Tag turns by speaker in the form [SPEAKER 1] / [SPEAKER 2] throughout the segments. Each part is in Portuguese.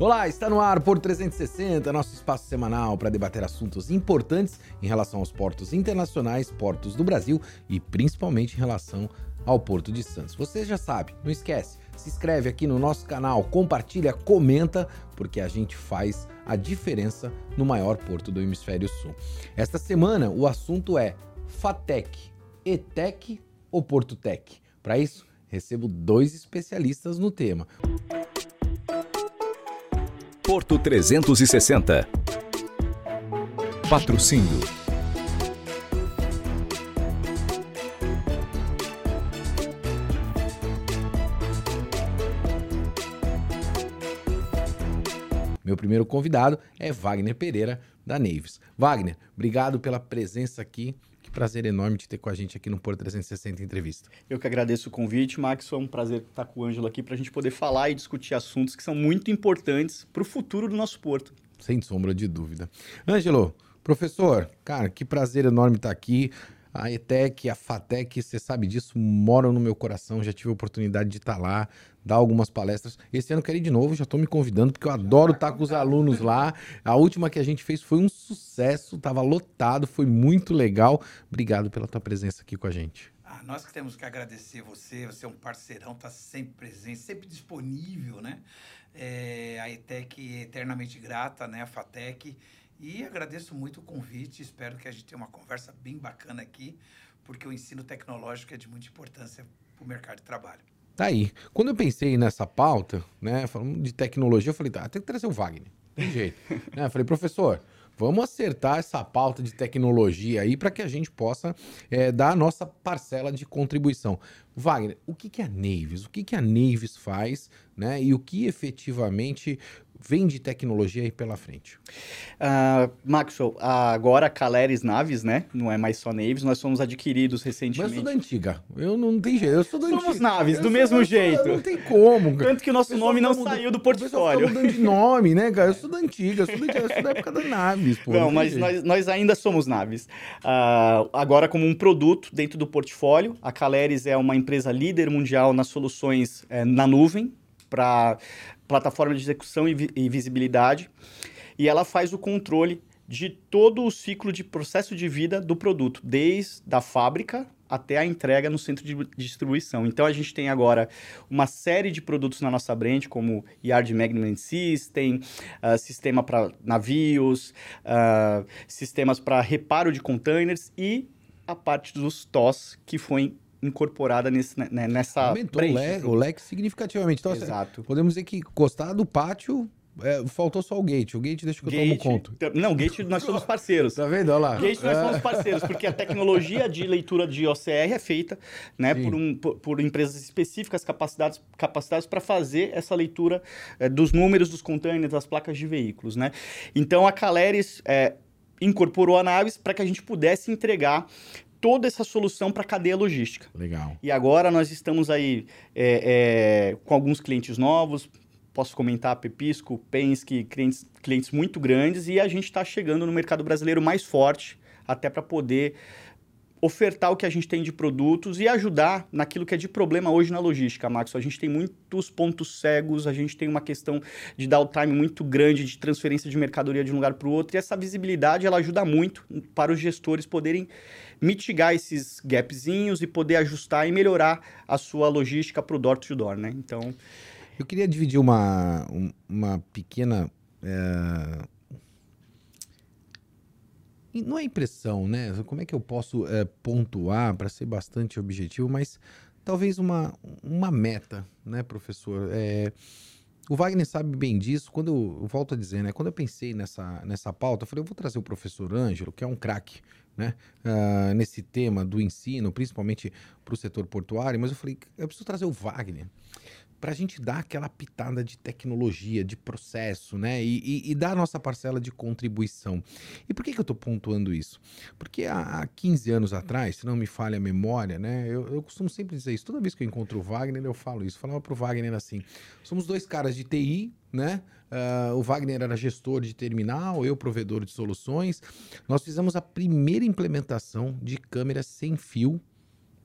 [SPEAKER 1] Olá, está no ar por 360, nosso espaço semanal para debater assuntos importantes em relação aos portos internacionais, portos do Brasil e principalmente em relação ao Porto de Santos. Você já sabe, não esquece, se inscreve aqui no nosso canal, compartilha, comenta, porque a gente faz a diferença no maior porto do Hemisfério Sul. Esta semana o assunto é FATEC, ETEC ou Porto Tech. Para isso, recebo dois especialistas no tema.
[SPEAKER 2] Porto 360. Patrocínio.
[SPEAKER 1] Meu primeiro convidado é Wagner Pereira, da Naves. Wagner, obrigado pela presença aqui. Que prazer enorme de ter com a gente aqui no Porto 360 Entrevista.
[SPEAKER 3] Eu que agradeço o convite, Max. Foi um prazer estar com o Ângelo aqui para a gente poder falar e discutir assuntos que são muito importantes para o futuro do nosso porto.
[SPEAKER 1] Sem sombra de dúvida. Ângelo, professor, cara, que prazer enorme estar aqui. A ETEC, a FATEC, você sabe disso, moram no meu coração. Já tive a oportunidade de estar lá, dar algumas palestras. Esse ano eu quero ir de novo, já estou me convidando, porque eu adoro estar com os alunos lá. A última que a gente fez foi um sucesso, estava lotado, foi muito legal. Obrigado pela tua presença aqui com a gente.
[SPEAKER 4] Ah, nós que temos que agradecer você, você é um parceirão, está sempre presente, sempre disponível, né? É, a ETEC é eternamente grata, né? A FATEC. E agradeço muito o convite, espero que a gente tenha uma conversa bem bacana aqui, porque o ensino tecnológico é de muita importância para o mercado de trabalho.
[SPEAKER 1] Tá aí. Quando eu pensei nessa pauta, né, falando de tecnologia, eu falei, tá, tem que trazer o Wagner. Tem jeito. né? Eu falei, professor, vamos acertar essa pauta de tecnologia aí para que a gente possa é, dar a nossa parcela de contribuição. Wagner, o que, que a Naves, o que, que a Naves faz, né? E o que efetivamente vem de tecnologia aí pela frente?
[SPEAKER 3] Uh, Maxwell, agora a Caleres Naves, né? Não é mais só Naves, nós fomos adquiridos recentemente.
[SPEAKER 1] Mas eu sou da antiga. Eu não tem jeito. Eu sou da
[SPEAKER 3] Somos
[SPEAKER 1] antiga.
[SPEAKER 3] naves,
[SPEAKER 1] Eu
[SPEAKER 3] do mesmo
[SPEAKER 1] eu
[SPEAKER 3] jeito.
[SPEAKER 1] Não tem como. cara.
[SPEAKER 3] Tanto que o nosso
[SPEAKER 1] pessoal
[SPEAKER 3] nome não
[SPEAKER 1] fica
[SPEAKER 3] saiu do
[SPEAKER 1] mudando- pessoal
[SPEAKER 3] portfólio.
[SPEAKER 1] fica mudando de nome, né, cara? Eu sou da antiga, eu sou da, antiga, eu sou da época da Naves, pô.
[SPEAKER 3] Não, mas nós, nós ainda somos naves. Ah, agora, como um produto dentro do portfólio, a Caleres é uma empresa líder mundial nas soluções eh, na nuvem para plataforma de execução e, vi- e visibilidade. E ela faz o controle de todo o ciclo de processo de vida do produto, desde a fábrica até a entrega no centro de distribuição. Então a gente tem agora uma série de produtos na nossa brand, como Yard Management System, ah, sistema para navios, ah, sistemas para reparo de containers e a parte dos TOS que foi incorporada nesse, né, nessa
[SPEAKER 1] Aumentou o o leque significativamente. Então, assim,
[SPEAKER 3] Exato.
[SPEAKER 1] podemos dizer que gostar do pátio, é, faltou só o gate. O gate deixa que eu
[SPEAKER 3] Gate,
[SPEAKER 1] tomo conta.
[SPEAKER 3] Não, Gate nós somos parceiros.
[SPEAKER 1] Tá vendo? Olha lá.
[SPEAKER 3] Gate nós
[SPEAKER 1] É.
[SPEAKER 3] somos parceiros, porque a tecnologia de leitura de OCR é feita né, por, um, por, por empresas específicas capacitadas capacitadas para fazer essa leitura eh, dos números dos containers, das placas de veículos. Né? Então a Caleres eh, incorporou a Naves para que a gente pudesse entregar toda essa solução para a cadeia logística.
[SPEAKER 1] Legal.
[SPEAKER 3] E agora nós estamos aí é, é, com alguns clientes novos. Posso comentar Pepisco, Penske, clientes, clientes muito grandes e a gente está chegando no mercado brasileiro mais forte, até para poder ofertar o que a gente tem de produtos e ajudar naquilo que é de problema hoje na logística, Max. A gente tem muitos pontos cegos, a gente tem uma questão de downtime muito grande, de transferência de mercadoria de um lugar para o outro, e essa visibilidade ela ajuda muito para os gestores poderem mitigar esses gapzinhos e poder ajustar e melhorar a sua logística para o door to door, né? Então,
[SPEAKER 1] Eu queria dividir uma, um- uma pequena. é, Não é impressão, né? Como é que eu posso é, pontuar para ser bastante objetivo, mas talvez uma, uma meta, né, professor? É, o Wagner sabe bem disso. Quando eu, eu volto a dizer, né? Quando eu pensei nessa, nessa pauta, eu falei, eu vou trazer o professor Ângelo, que é um craque, né? ah, nesse tema do ensino, principalmente para o setor portuário, mas eu falei, eu preciso trazer o Wagner para a gente dar aquela pitada de tecnologia, de processo, né? E, e- e dar a nossa parcela de contribuição. E por que, que eu estou pontuando isso? Porque há, há 15 anos atrás, se não me falha a memória, né? Eu, eu costumo sempre dizer isso. Toda vez que eu encontro o Wagner, eu falo isso. Falava pro Wagner assim: somos dois caras de TI, né? Ah, o Wagner era gestor de terminal, eu provedor de soluções. Nós fizemos a primeira implementação de câmeras sem fio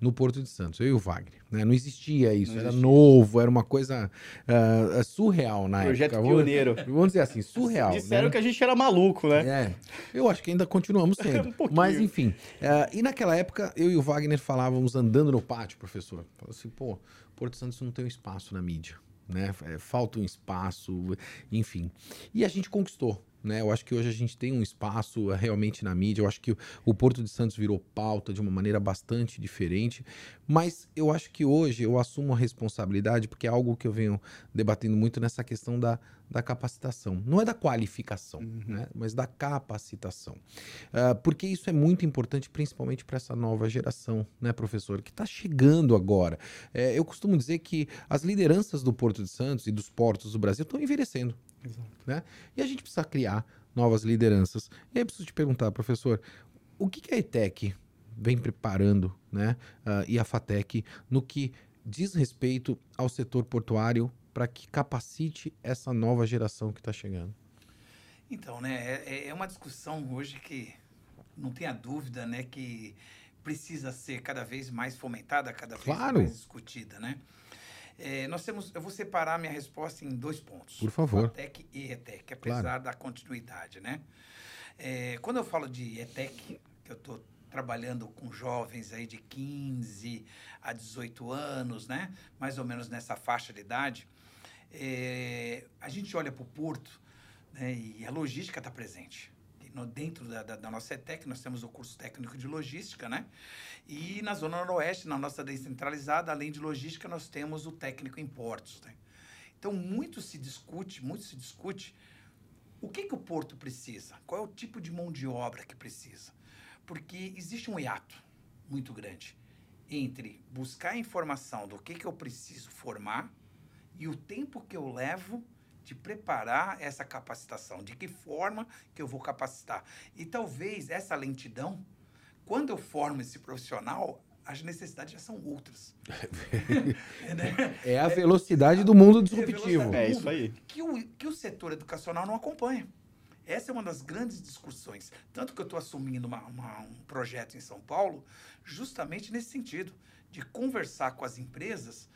[SPEAKER 1] no Porto de Santos, eu e o Wagner. Né? Não existia isso,
[SPEAKER 3] Não
[SPEAKER 1] era
[SPEAKER 3] existia.
[SPEAKER 1] novo, era uma coisa ah, surreal na
[SPEAKER 3] Projeto
[SPEAKER 1] época.
[SPEAKER 3] pioneiro.
[SPEAKER 1] Vamos, dizer assim, surreal.
[SPEAKER 3] Disseram
[SPEAKER 1] né?
[SPEAKER 3] que a gente era maluco, né?
[SPEAKER 1] É, eu acho que ainda continuamos sendo.
[SPEAKER 3] Um.
[SPEAKER 1] Mas, enfim. eh, e naquela época, eu e o Wagner falávamos andando no pátio, professor. Falava assim, pô, Porto Santos não tem um espaço na mídia, né? É, Falta um espaço, enfim. E a gente conquistou. Né, eu acho que hoje a gente tem um espaço eh, realmente na mídia. Eu acho que o- o Porto de Santos virou pauta de uma maneira bastante diferente. Mas eu acho que hoje eu assumo a responsabilidade, porque é algo que eu venho debatendo muito nessa questão da, da capacitação. Não é da qualificação, né, mas da capacitação. Ah, porque isso é muito importante, principalmente para essa nova geração, né, professor, que está chegando agora. É, eu costumo dizer que as lideranças do Porto de Santos e dos portos do Brasil estão envelhecendo. Né? E a gente precisa criar novas lideranças. E aí eu preciso te perguntar, professor, o que, que a ETEC vem preparando, né, ah, e a FATEC, no que diz respeito ao setor portuário para que capacite essa nova geração que está chegando?
[SPEAKER 4] Então, né, é, é uma discussão hoje que não tenha dúvida, né, que precisa ser cada vez mais fomentada, cada vez
[SPEAKER 1] Claro.
[SPEAKER 4] mais discutida, né? É, nós temos, eu vou separar minha resposta em dois pontos.
[SPEAKER 1] Por favor.
[SPEAKER 4] FATEC e ETEC, apesar
[SPEAKER 1] Claro.
[SPEAKER 4] da continuidade, né? É, quando eu falo de ETEC, que eu estou trabalhando com jovens aí de 15 a 18 anos, né? Mais ou menos nessa faixa de idade, é, a gente olha para o porto né, e a logística está presente. No- dentro da, da- da nossa ETEC, nós temos o curso técnico de logística, né? E na Zona Noroeste, na nossa descentralizada, além de logística, nós temos o técnico em portos. Né? Então, muito se discute, muito se discute o que, que o porto precisa, qual é o tipo de mão de obra que precisa. Porque existe um hiato muito grande entre buscar informação do que, que eu preciso formar e o tempo que eu levo de preparar essa capacitação, de que forma que eu vou capacitar. E talvez essa lentidão, quando eu formo esse profissional, as necessidades já são outras. Né?
[SPEAKER 1] É a velocidade do mundo disruptivo.
[SPEAKER 4] velocidade.
[SPEAKER 3] É isso aí.
[SPEAKER 4] que o, que o setor educacional não acompanha. Essa é uma das grandes discussões. Tanto que eu estou assumindo uma- uma- um projeto em São Paulo, justamente nesse sentido, de conversar com as empresas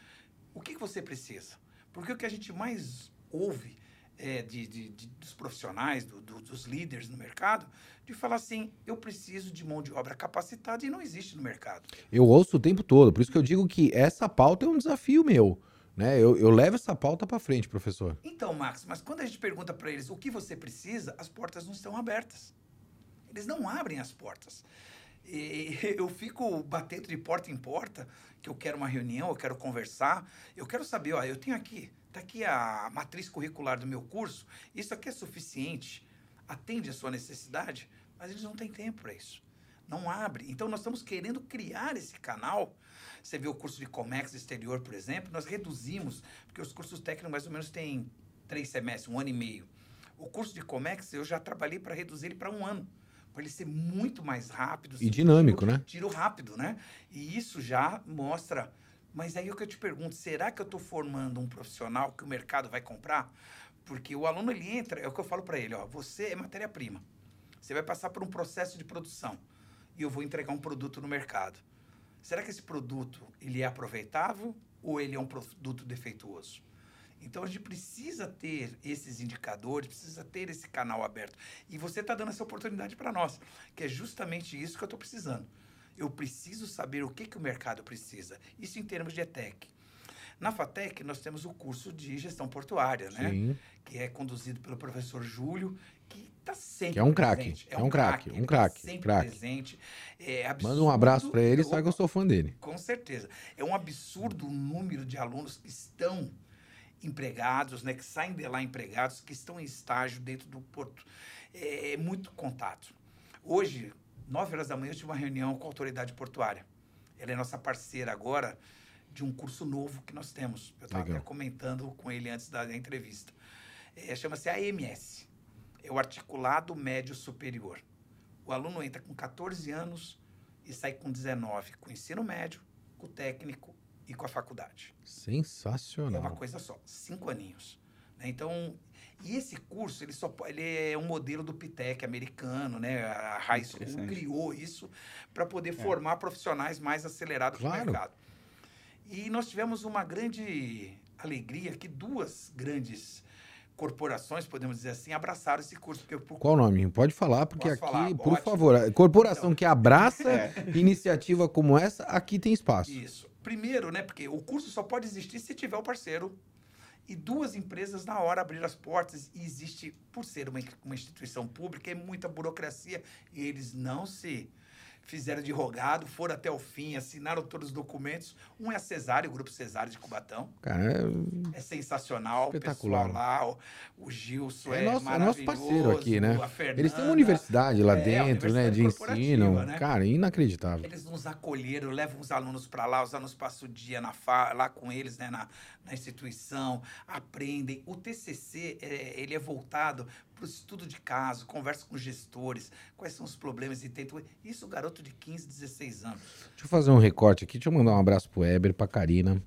[SPEAKER 4] o que, que você precisa. Porque o que a gente mais ouve é, de, de- de- dos profissionais, do- do- dos líderes no mercado, de falar assim: eu preciso de mão de obra capacitada e não existe no mercado.
[SPEAKER 1] Eu ouço o tempo todo, por isso que eu digo que essa pauta é um desafio meu. Né? Eu, eu levo essa pauta para frente, professor.
[SPEAKER 4] Então, Max, mas quando a gente pergunta para eles o que você precisa, as portas não estão abertas. Eles não abrem as portas. Eu fico batendo de porta em porta, que eu quero uma reunião, eu quero conversar, eu quero saber, ó, eu tenho aqui, tá aqui a matriz curricular do meu curso, isso aqui é suficiente, atende a sua necessidade, mas eles não têm tempo para isso. Não abre. Então nós estamos querendo criar esse canal. Você vê o curso de Comex exterior, por exemplo, nós reduzimos, porque os cursos técnicos mais ou menos têm três semestres, um ano e meio. O curso de Comex eu já trabalhei para reduzir ele para um ano, para ele ser muito mais rápido.
[SPEAKER 1] E dinâmico,
[SPEAKER 4] tiro,
[SPEAKER 1] né?
[SPEAKER 4] Tiro rápido, né? E isso já mostra. Mas aí é o que eu te pergunto: será que eu estou formando um profissional que o mercado vai comprar? Porque o aluno ele entra, é o que eu falo para ele: ó, você é matéria-prima. Você vai passar por um processo de produção e eu vou entregar um produto no mercado. Será que esse produto ele é aproveitável ou ele é um produto defeituoso? Então a gente precisa ter esses indicadores, precisa ter esse canal aberto. E você está dando essa oportunidade para nós, que é justamente isso que eu estou precisando. Eu preciso saber o que, que o mercado precisa. Isso em termos de ETEC. Na FATEC, nós temos o curso de gestão portuária, né?
[SPEAKER 1] Sim.
[SPEAKER 4] que é conduzido pelo professor Júlio, que está sempre
[SPEAKER 1] Que é um craque,
[SPEAKER 4] presente.
[SPEAKER 1] é um craque, um
[SPEAKER 4] tá
[SPEAKER 1] craque,
[SPEAKER 4] sempre
[SPEAKER 1] craque.
[SPEAKER 4] presente. É
[SPEAKER 1] Manda um abraço
[SPEAKER 4] absurdo-
[SPEAKER 1] para ele, sabe que eu sou fã dele.
[SPEAKER 4] Com certeza. É um absurdo o número de alunos que estão empregados, né, que saem de lá empregados, que estão em estágio dentro do porto. É, é muito contato. Hoje, 9 horas da manhã, eu tive uma reunião com a autoridade portuária. Ela é nossa parceira agora de um curso novo que nós temos. Eu estava até comentando com ele antes da entrevista. É, Chama-se AMS. É o Articulado Médio Superior. O aluno entra com 14 anos e sai com 19, com o ensino médio, com o técnico e com a faculdade. É uma
[SPEAKER 1] Sensacional.
[SPEAKER 4] coisa só, cinco aninhos. Né? Então, e esse curso, ele, só, ele é um modelo do PITEC americano, né? A High School criou isso para poder é. formar profissionais mais acelerados claro. no mercado. E nós tivemos uma grande alegria que duas grandes corporações, podemos dizer assim, abraçaram esse curso. Porque
[SPEAKER 1] eu... Qual o nome? Pode falar, porque Posso aqui, falar? por Ótimo. favor, corporação então, que abraça é. iniciativa como essa, aqui tem espaço.
[SPEAKER 4] Isso. Primeiro, né, porque o curso só pode existir se tiver o parceiro. E duas empresas na hora abriram as portas e existe, por ser uma, uma instituição pública, é muita burocracia e eles não se fizeram de rogado, foram até o fim, assinaram todos os documentos. Um é a Cesário, o Grupo Cesário de Cubatão.
[SPEAKER 1] Cara,
[SPEAKER 4] é, é sensacional. Espetacular. O pessoal lá, o, o Gilson é,
[SPEAKER 1] é nosso, é nosso parceiro aqui, né? Fernanda, Eles têm uma universidade lá é, dentro, né? De ensino. Né? Cara, inacreditável.
[SPEAKER 4] Eles nos acolheram, levam os alunos para lá, os alunos passam o dia na lá com eles, né? Na, na instituição, aprendem. O TCC, é, ele é voltado para o estudo de caso, conversa com gestores, quais são os problemas e tenta. Isso, garoto de 15, 16 anos.
[SPEAKER 1] Deixa eu fazer um recorte aqui, deixa eu mandar um abraço para o Eber, para a Karina.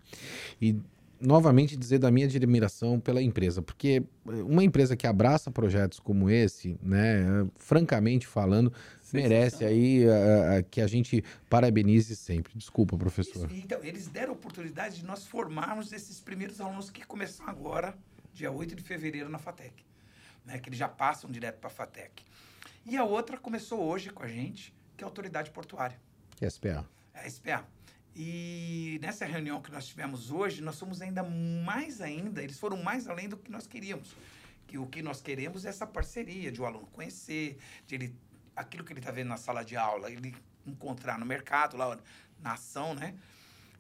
[SPEAKER 1] E novamente dizer da minha admiração pela empresa, porque uma empresa que abraça projetos como esse, né, francamente falando, merece aí uh, que a gente parabenize sempre. Desculpa, professor.
[SPEAKER 4] Isso, então, eles deram a oportunidade de nós formarmos esses primeiros alunos que começam agora, dia 8 de fevereiro, na FATEC né, que eles já passam direto para a FATEC. E a outra começou hoje com a gente, que é a Autoridade Portuária.
[SPEAKER 1] SPA.
[SPEAKER 4] É SPA. E nessa reunião que nós tivemos hoje, nós somos ainda mais ainda, eles foram mais além do que nós queríamos. Que o que nós queremos é essa parceria de o aluno conhecer, de ele aquilo que ele está vendo na sala de aula, ele encontrar no mercado, lá na ação, né?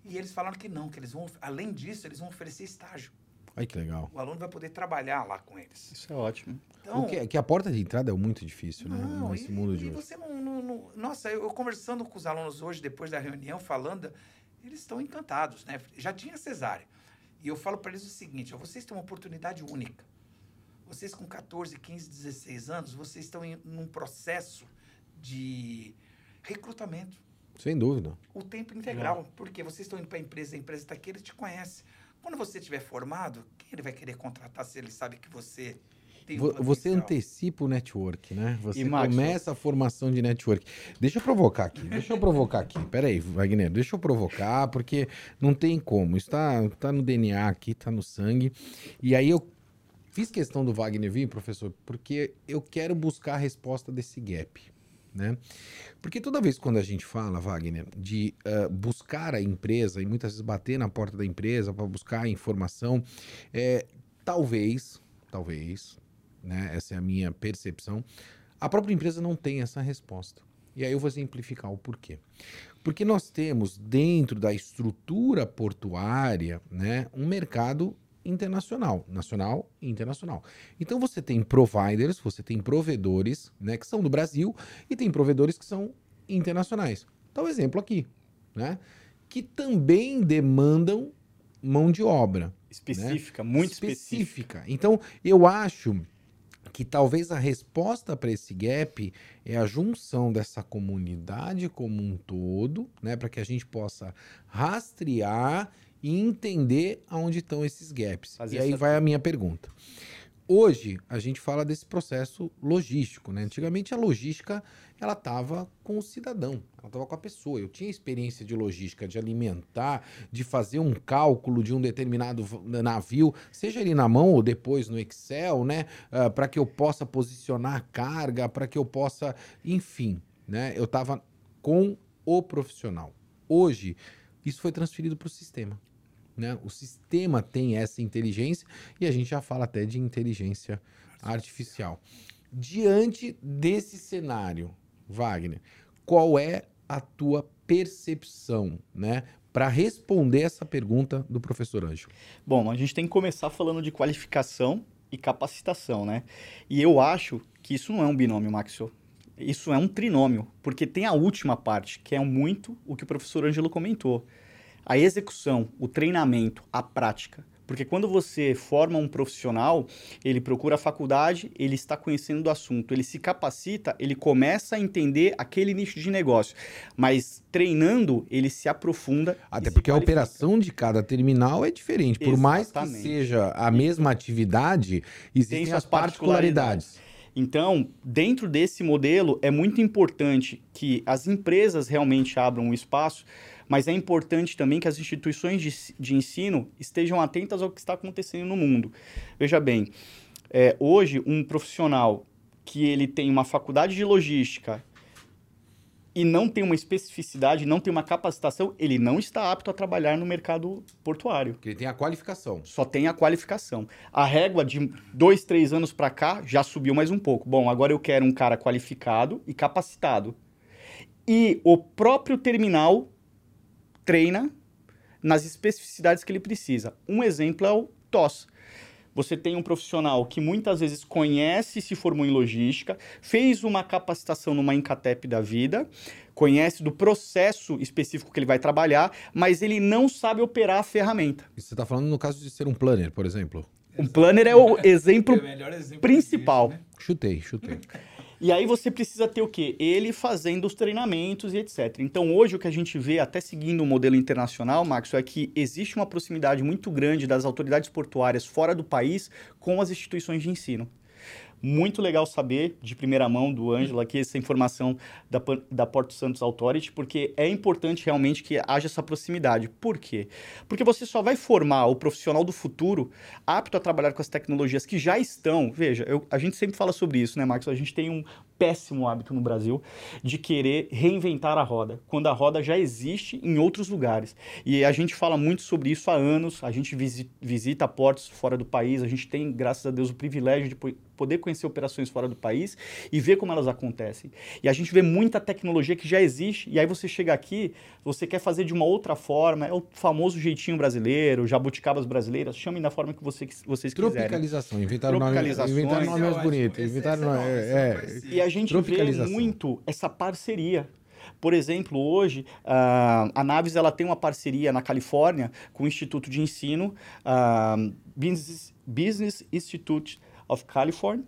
[SPEAKER 4] E eles falaram que não, que eles vão, além disso, eles vão oferecer estágio.
[SPEAKER 1] Ai, que legal.
[SPEAKER 4] O aluno vai poder trabalhar lá com eles.
[SPEAKER 3] Isso é ótimo.
[SPEAKER 1] Então, que, que a porta de entrada é muito difícil, né? não, né? Nesse e, mundo de
[SPEAKER 4] e você não, não, não, Nossa, eu, eu, conversando com os alunos hoje, depois da reunião, falando, eles estão encantados, né? Já tinha cesárea. E eu falo para eles o seguinte: vocês têm uma oportunidade única. Vocês com 14, 15, 16 anos, vocês estão em um processo de recrutamento.
[SPEAKER 1] Sem dúvida.
[SPEAKER 4] O tempo integral. É. Porque vocês estão indo para a empresa, a empresa está aqui, ele te conhece. Quando você estiver formado, quem ele vai querer contratar se ele sabe que você tem um
[SPEAKER 1] Você antecipa o network, né? Você começa a formação de network. Deixa eu provocar aqui, deixa eu provocar aqui. Peraí, Wagner, deixa eu provocar, porque não tem como. Isso tá, tá no DNA aqui, tá no sangue. E aí eu fiz questão do Wagner vir, professor, porque eu quero buscar a resposta desse gap né? Porque toda vez quando a gente fala, Wagner, de uh, buscar a empresa e muitas vezes bater na porta da empresa para buscar informação, é, talvez, talvez, né? Essa é a minha percepção. A própria empresa não tem essa resposta. E aí eu vou exemplificar o porquê. Porque nós temos dentro da estrutura portuária, né, um mercado internacional, nacional e internacional. Então você tem providers, você tem provedores, né, que são do Brasil e tem provedores que são internacionais. Então, exemplo aqui, né, que também demandam mão de obra
[SPEAKER 3] específica, né? muito específica.
[SPEAKER 1] específica. Então, eu acho que talvez a resposta para esse gap é a junção dessa comunidade como um todo, né, para que a gente possa rastrear e entender aonde estão esses gaps. Fazer e aí vai a minha pergunta. Hoje a gente fala desse processo logístico, né? Antigamente a logística ela estava com o cidadão, ela estava com a pessoa. Eu tinha experiência de logística, de alimentar, de fazer um cálculo de um determinado navio, seja ele na mão ou depois no Excel, né? Uh, para que eu possa posicionar a carga, para que eu possa, enfim, né? Eu estava com o profissional. Hoje isso foi transferido para o sistema. Né? O sistema tem essa inteligência e a gente já fala até de inteligência artificial. Diante desse cenário, Wagner, qual é a tua percepção, né, para responder essa pergunta do professor Anjo?
[SPEAKER 3] Bom, a gente tem que começar falando de qualificação e capacitação, né? E eu acho que isso não é um binômio, Maxwell. Isso é um trinômio, porque tem a última parte, que é muito o que o professor Ângelo comentou a execução, o treinamento, a prática, Porque quando você forma um profissional, ele procura a faculdade, ele está conhecendo do assunto, ele se capacita, ele começa a entender aquele nicho de negócio. Mas treinando, ele se aprofunda.
[SPEAKER 1] Até porque a operação de cada terminal é diferente. Por Exatamente. mais que seja a mesma atividade, existem as particularidades. particularidades.
[SPEAKER 3] Então, dentro desse modelo, é muito importante que as empresas realmente abram o espaço, mas é importante também que as instituições de, de ensino estejam atentas ao que está acontecendo no mundo. Veja bem, é, hoje, um profissional que ele tem uma faculdade de logística e não tem uma especificidade, não tem uma capacitação, ele não está apto a trabalhar no mercado portuário.
[SPEAKER 1] Porque ele tem a qualificação.
[SPEAKER 3] Só tem a qualificação. A régua de dois, três anos para cá já subiu mais um pouco. Bom, agora eu quero um cara qualificado e capacitado. E o próprio terminal treina nas especificidades que ele precisa. Um exemplo é o TOS. Você tem um profissional que muitas vezes conhece, se formou em logística, fez uma capacitação numa Incatep da vida, conhece do processo específico que ele vai trabalhar, mas ele não sabe operar a ferramenta.
[SPEAKER 1] Você está falando no caso de ser um planner, por exemplo?
[SPEAKER 3] Um planner é o exemplo, é o exemplo principal. Disso, né?
[SPEAKER 1] Chutei, chutei.
[SPEAKER 3] E aí você precisa ter o quê? Ele fazendo os treinamentos e etc. Então hoje o que a gente vê, até seguindo o modelo internacional, Max, é que existe uma proximidade muito grande das autoridades portuárias fora do país com as instituições de ensino. Muito legal saber, de primeira mão, do Ângelo aqui, essa informação da, da Porto Santos Authority, porque é importante realmente que haja essa proximidade. Por quê? Porque você só vai formar o profissional do futuro apto a trabalhar com as tecnologias que já estão. Veja, eu, a gente sempre fala sobre isso, né, Marcos? A gente tem um péssimo hábito no Brasil de querer reinventar a roda, quando a roda já existe em outros lugares. E a gente fala muito sobre isso há anos, a gente visita portos fora do país, a gente tem, graças a Deus, o privilégio de poder conhecer operações fora do país e ver como elas acontecem. E a gente vê muita tecnologia que já existe, e aí você chega aqui, você quer fazer de uma outra forma, é o famoso jeitinho brasileiro, jabuticabas brasileiras, chamem da forma que você, vocês quiserem.
[SPEAKER 1] Tropicalização, inventaram nome, inventaram nome mais bonito. Inventaram nome, é,
[SPEAKER 3] é, e a gente vê muito essa parceria. Por exemplo, hoje uh, a Naves ela tem uma parceria na Califórnia com o Instituto de Ensino, uh, Business, Business Institute of California,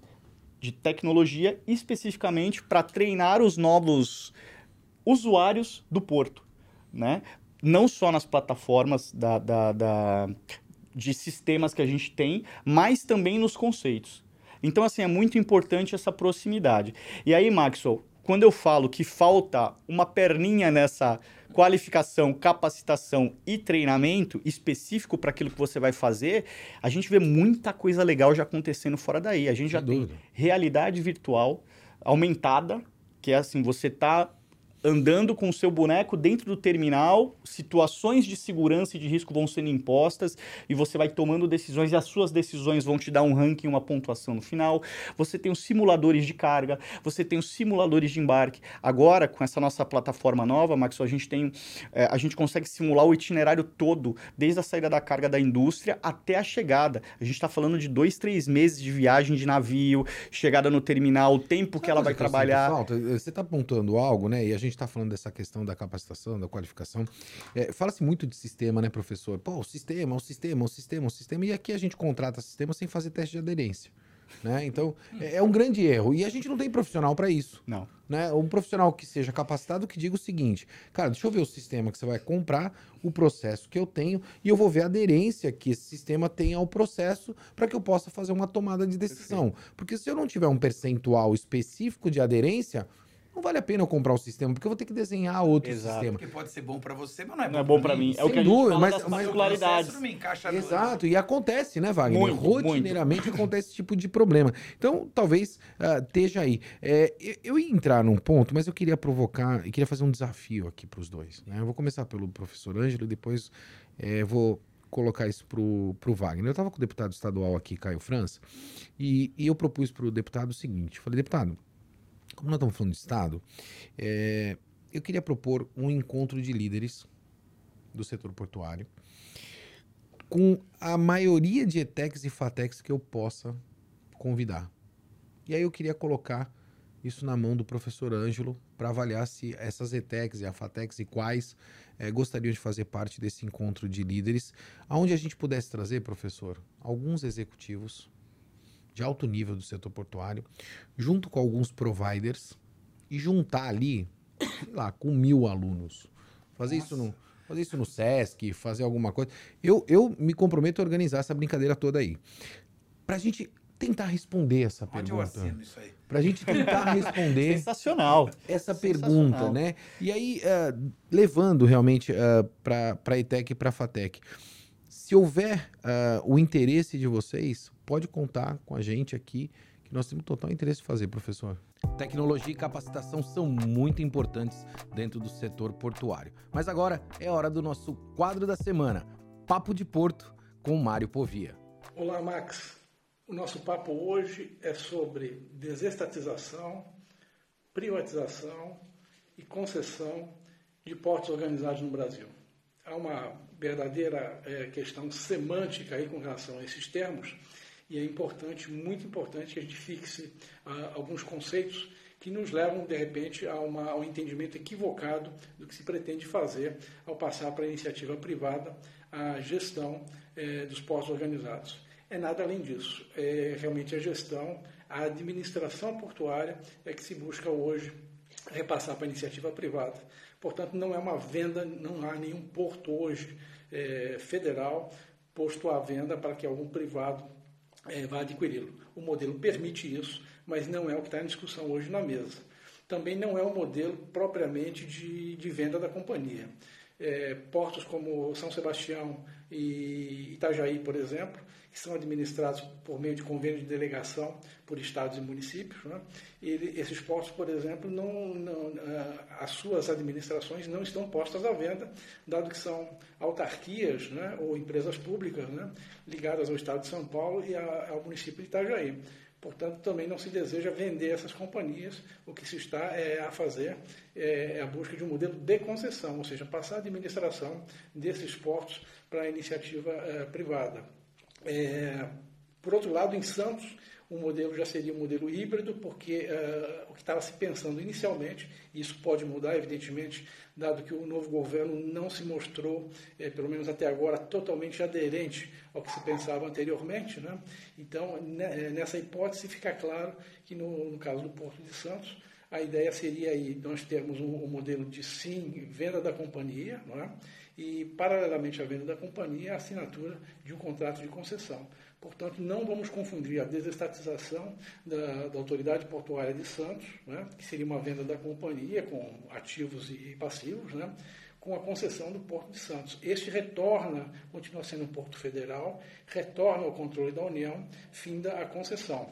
[SPEAKER 3] de tecnologia, especificamente para treinar os novos usuários do porto, né? Não só nas plataformas da, da, da, de sistemas que a gente tem, mas também nos conceitos. Então, assim, é muito importante essa proximidade. E aí, Maxwell, quando eu falo que falta uma perninha nessa qualificação, capacitação e treinamento específico para aquilo que você vai fazer, a gente vê muita coisa legal já acontecendo fora daí. A gente Sem já dúvida. tem realidade virtual aumentada, que é assim, você está andando com o seu boneco dentro do terminal, situações de segurança e de risco vão sendo impostas e você vai tomando decisões e as suas decisões vão te dar um ranking, uma pontuação no final. Você tem os simuladores de carga, você tem os simuladores de embarque. Agora, com essa nossa plataforma nova, Max, a gente tem, é, a gente consegue simular o itinerário todo, desde a saída da carga da indústria até a chegada. A gente está falando de dois, três meses de viagem de navio, chegada no terminal, o tempo que ela vai trabalhar.
[SPEAKER 1] Falta? Você está apontando algo, né? E a gente gente está falando dessa questão da capacitação, da qualificação, é, fala-se muito de sistema, né, professor? Pô, o sistema, o sistema, o sistema, o sistema. E aqui a gente contrata sistema sem fazer teste de aderência. Né? Então, é, é um grande erro. E a gente não tem profissional para isso.
[SPEAKER 3] Não.
[SPEAKER 1] Né? Um profissional que seja capacitado que diga o seguinte: cara, deixa eu ver o sistema que você vai comprar, o processo que eu tenho, e eu vou ver a aderência que esse sistema tem ao processo para que eu possa fazer uma tomada de decisão. Porque se eu não tiver um percentual específico de aderência, não vale a pena eu comprar o sistema, porque eu vou ter que desenhar outro Exato. sistema.
[SPEAKER 4] Porque pode ser bom para você, mas não é
[SPEAKER 3] não bom, é bom para mim. mim. É o que a gente fala mas, das particularidades.
[SPEAKER 1] Não me encaixa Exato, e acontece, né, Wagner? Muito, Rotineiramente muito. acontece esse tipo de problema. Então, talvez uh, esteja aí. É, eu, ia entrar num ponto, mas eu queria provocar, e queria fazer um desafio aqui para os dois. Né? Eu vou começar pelo professor Ângelo e depois é, vou colocar isso pro, pro Wagner. Eu estava com o deputado estadual aqui, Caio França, e, e eu propus para o deputado o seguinte: falei, deputado, como nós estamos falando de Estado, é, eu queria propor um encontro de líderes do setor portuário com a maioria de ETECs e FATECs que eu possa convidar. E aí eu queria colocar isso na mão do professor Ângelo para avaliar se essas ETECs e a FATECs e quais é, gostariam de fazer parte desse encontro de líderes, aonde a gente pudesse trazer, professor, alguns executivos de alto nível do setor portuário, junto com alguns providers, e juntar ali, sei lá, com mil alunos. Fazer isso no, fazer isso no SESC, fazer alguma coisa. Eu, eu me comprometo a organizar essa brincadeira toda aí. Para a gente tentar responder essa
[SPEAKER 4] Onde
[SPEAKER 1] pergunta.
[SPEAKER 4] eu isso aí?
[SPEAKER 1] Para a gente tentar responder
[SPEAKER 3] Sensacional.
[SPEAKER 1] essa
[SPEAKER 3] Sensacional.
[SPEAKER 1] pergunta, né? E aí, eh, levando realmente para a ETEC e para a FATEC, se houver eh, o interesse de vocês, pode contar com a gente aqui, que nós temos total interesse em fazer, professor. Tecnologia e capacitação são muito importantes dentro do setor portuário. Mas agora é hora do nosso quadro da semana, Papo de Porto com Mário Povia.
[SPEAKER 5] Olá, Max. O nosso papo hoje é sobre desestatização, privatização e concessão de portos organizados no Brasil. Há uma verdadeira eh, questão semântica aí com relação a esses termos e é importante, muito importante, que a gente fixe ah, alguns conceitos que nos levam, de repente, a, uma, a um entendimento equivocado do que se pretende fazer ao passar para a iniciativa privada a gestão eh, dos portos organizados é nada além disso. É realmente a gestão, a administração portuária é que se busca hoje repassar para a iniciativa privada. Portanto, não é uma venda, não há nenhum porto hoje é, federal posto à venda para que algum privado é, vá adquiri-lo. O modelo permite isso, mas não é o que está em discussão hoje na mesa. Também não é o modelo propriamente de, de venda da companhia. É, portos como São Sebastião e Itajaí, por exemplo, que são administrados por meio de convênio de delegação por estados e municípios. Né? E esses portos, por exemplo, não, não, as suas administrações não estão postas à venda, dado que são autarquias né, ou empresas públicas né, ligadas ao estado de São Paulo e ao município de Itajaí. Portanto, também não se deseja vender essas companhias. O que se está é, a fazer é, a busca de um modelo de concessão, ou seja, passar a administração desses portos para a iniciativa é, privada. É, por outro lado, em Santos, o modelo já seria um modelo híbrido, porque uh, o que estava se pensando inicialmente, e isso pode mudar, evidentemente, dado que o novo governo não se mostrou, eh, pelo menos até agora, totalmente aderente ao que se pensava anteriormente. Né? Então, nessa hipótese, fica claro que, no, no caso do Porto de Santos, a ideia seria aí nós termos um, um modelo de sim, venda da companhia, não é? e, paralelamente à venda da companhia, a assinatura de um contrato de concessão. Portanto, não vamos confundir a desestatização da, da Autoridade Portuária de Santos, né, que seria uma venda da companhia com ativos e passivos, né, com a concessão do Porto de Santos. Este retorna, continua sendo um porto federal, retorna ao controle da União, finda a concessão.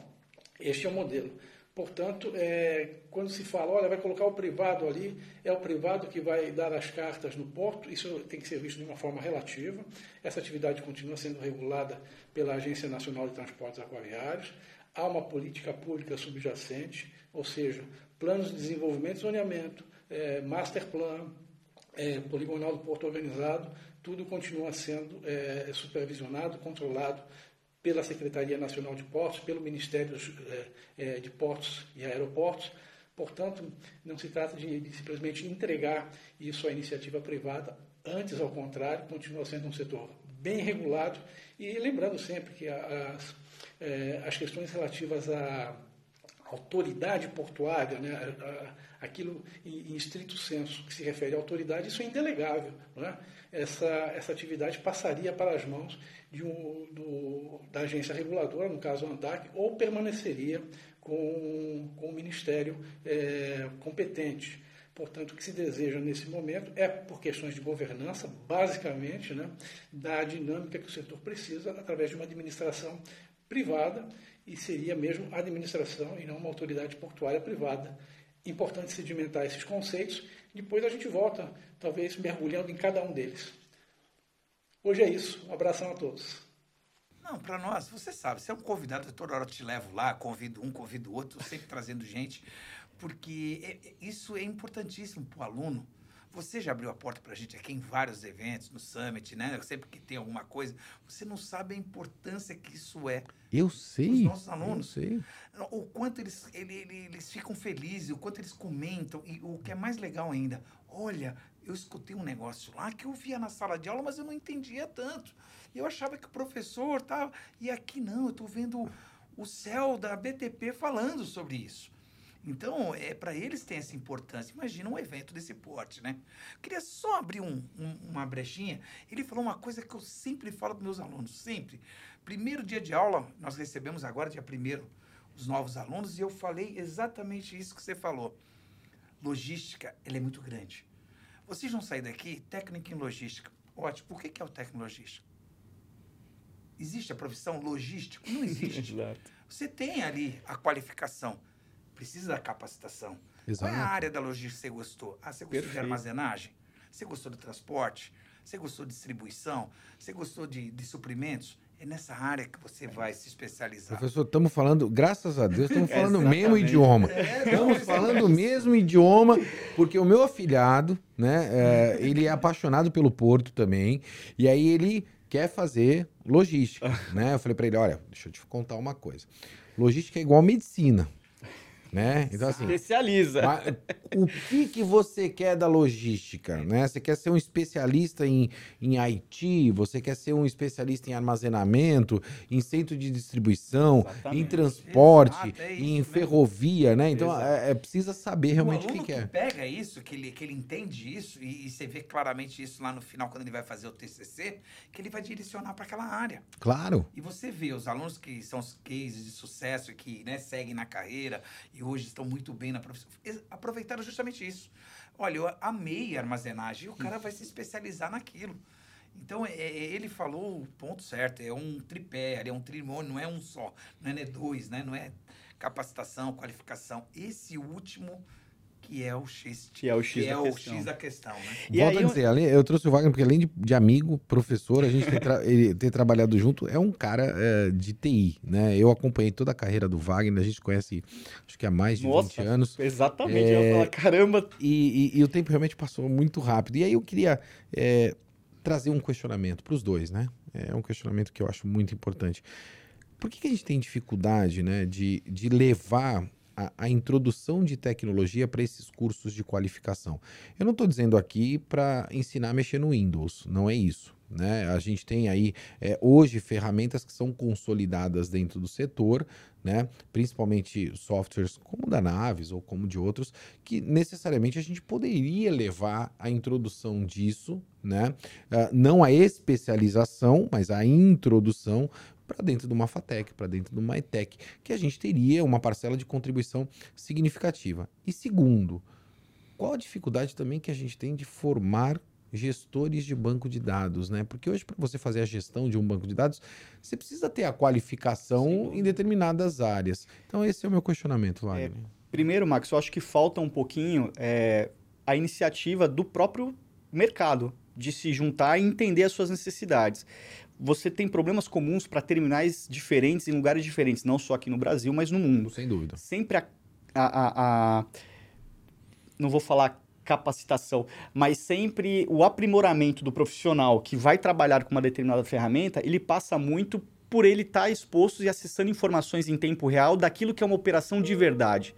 [SPEAKER 5] Este é o modelo. Portanto, é, quando se fala, olha, vai colocar o privado ali, é o privado que vai dar as cartas no porto, isso tem que ser visto de uma forma relativa. Essa atividade continua sendo regulada pela Agência Nacional de Transportes Aquaviários. Há uma política pública subjacente, ou seja, planos de desenvolvimento e zoneamento, é, master plan, é, poligonal do porto organizado, tudo continua sendo é, supervisionado, controlado pela Secretaria Nacional de Portos, pelo Ministério eh, de Portos e Aeroportos. Portanto, não se trata de, simplesmente entregar isso à iniciativa privada, antes, ao contrário, continua sendo um setor bem regulado e lembrando sempre que as, eh, as questões relativas à autoridade portuária, né, aquilo em, estrito senso que se refere à autoridade, isso é indelegável. Né? Essa, essa atividade passaria para as mãos de um, do, da agência reguladora, no caso a ANDAC, ou permaneceria com, com o Ministério é, competente. Portanto, o que se deseja nesse momento é, por questões de governança, basicamente, né, da dinâmica que o setor precisa através de uma administração privada, e seria mesmo a administração e não uma autoridade portuária privada. Importante sedimentar esses conceitos, depois a gente volta, talvez mergulhando em cada um deles. Hoje é isso. Um abração a todos.
[SPEAKER 4] Não, para nós, você sabe, você é um convidado, toda hora eu te levo lá, convido um, convido outro, sempre trazendo gente, porque é, é, isso é importantíssimo para o aluno, Você já abriu a porta para a gente aqui em vários eventos, no Summit, né? Sempre que tem alguma coisa, você não sabe a importância que isso é.
[SPEAKER 1] Eu sei.
[SPEAKER 4] Os nossos alunos.
[SPEAKER 1] Eu sei.
[SPEAKER 4] O quanto eles, ele, ele, eles ficam felizes, o quanto eles comentam. E o que é mais legal ainda, olha, eu escutei um negócio lá que eu via na sala de aula, mas eu não entendia tanto. Eu achava que o professor tava. E aqui não, eu estou vendo o céu da BTP falando sobre isso. Então, é para eles tem essa importância. Imagina um evento desse porte, né? Queria só abrir um, um, uma brechinha. Ele falou uma coisa que eu sempre falo para meus alunos, sempre. Primeiro dia de aula, nós recebemos agora, dia primeiro, os novos alunos, e eu falei exatamente isso que você falou. Logística, ela é muito grande. Vocês vão sair daqui, técnica em logística. Ótimo. Por que, que é o técnico em logística? Existe a profissão logístico? Não existe. Você tem ali a qualificação precisa da capacitação. Exato. Qual é a área da logística que você gostou? Ah, você gostou Perfeito. de armazenagem? Você gostou do transporte? Você gostou de distribuição? Você gostou de, de suprimentos? É nessa área que você vai se especializar.
[SPEAKER 1] Professor, estamos falando, graças a Deus, estamos falando o mesmo idioma. É, estamos falando o mesmo idioma, porque o meu afilhado, né, é, ele é apaixonado pelo porto também, e aí ele quer fazer logística, né? Eu falei para ele, olha, deixa eu te contar uma coisa. Logística é igual medicina né?
[SPEAKER 3] Então assim, especializa.
[SPEAKER 1] O que que você quer da logística, né? Você quer ser um especialista em, em IT, você quer ser um especialista em armazenamento, em centro de distribuição, Exatamente. em transporte, Exato, é em ferrovia, né? Então é, é, precisa saber realmente o,
[SPEAKER 4] que,
[SPEAKER 1] que é.
[SPEAKER 4] pega isso, que ele, que ele entende isso e, e, você vê claramente isso lá no final quando ele vai fazer o TCC, que ele vai direcionar para aquela área.
[SPEAKER 1] Claro.
[SPEAKER 4] E você vê os alunos que são os cases de sucesso que né, seguem na carreira e hoje estão muito bem na profissão, aproveitaram justamente isso. Olha, eu amei a armazenagem e o cara vai se especializar naquilo. Então, é, é, ele falou o ponto certo, é um tripé, é um trimônio, não é um só, não é dois, né? não é capacitação, qualificação. Esse último que é o X,
[SPEAKER 3] que é o X,
[SPEAKER 4] que
[SPEAKER 3] da,
[SPEAKER 4] é
[SPEAKER 3] questão.
[SPEAKER 4] O X da questão. Né?
[SPEAKER 1] E Volto a dizer, eu... eu trouxe o Wagner porque além de, de amigo, professor, a gente ter, tra ele ter trabalhado junto, é um cara é, de TI, né? Eu acompanhei toda a carreira do Wagner, a gente conhece acho que há mais de Nossa, 20 anos.
[SPEAKER 3] Exatamente, é, eu falar, caramba.
[SPEAKER 1] E, e, e, o tempo realmente passou muito rápido. E aí eu queria é, trazer um questionamento para os dois, né? É um questionamento que eu acho muito importante. Por que, que a gente tem dificuldade né, de, de levar a, a introdução de tecnologia para esses cursos de qualificação. Eu não estou dizendo aqui para ensinar a mexer no Windows, não é isso. Né? A gente tem aí é, hoje ferramentas que são consolidadas dentro do setor, né? principalmente softwares como da Naves ou como de outros, que necessariamente a gente poderia levar a introdução disso, né? Uh, não a especialização, mas a introdução para dentro de uma FATEC, para dentro de uma ETEC, que a gente teria uma parcela de contribuição significativa. E segundo, qual a dificuldade também que a gente tem de formar gestores de banco de dados, né? Porque hoje, para você fazer a gestão de um banco de dados, você precisa ter a qualificação Sim. em determinadas áreas. Então, esse é o meu questionamento, Wagner. É,
[SPEAKER 3] primeiro, Max, eu acho que falta um pouquinho é, a iniciativa do próprio mercado de se juntar e entender as suas necessidades você tem problemas comuns para terminais diferentes em lugares diferentes, não só aqui no Brasil, mas no mundo.
[SPEAKER 1] Sem dúvida.
[SPEAKER 3] Sempre a, a, a, a não vou falar capacitação, mas sempre o aprimoramento do profissional que vai trabalhar com uma determinada ferramenta, ele passa muito por ele estar tá exposto e acessando informações em tempo real daquilo que é uma operação de verdade.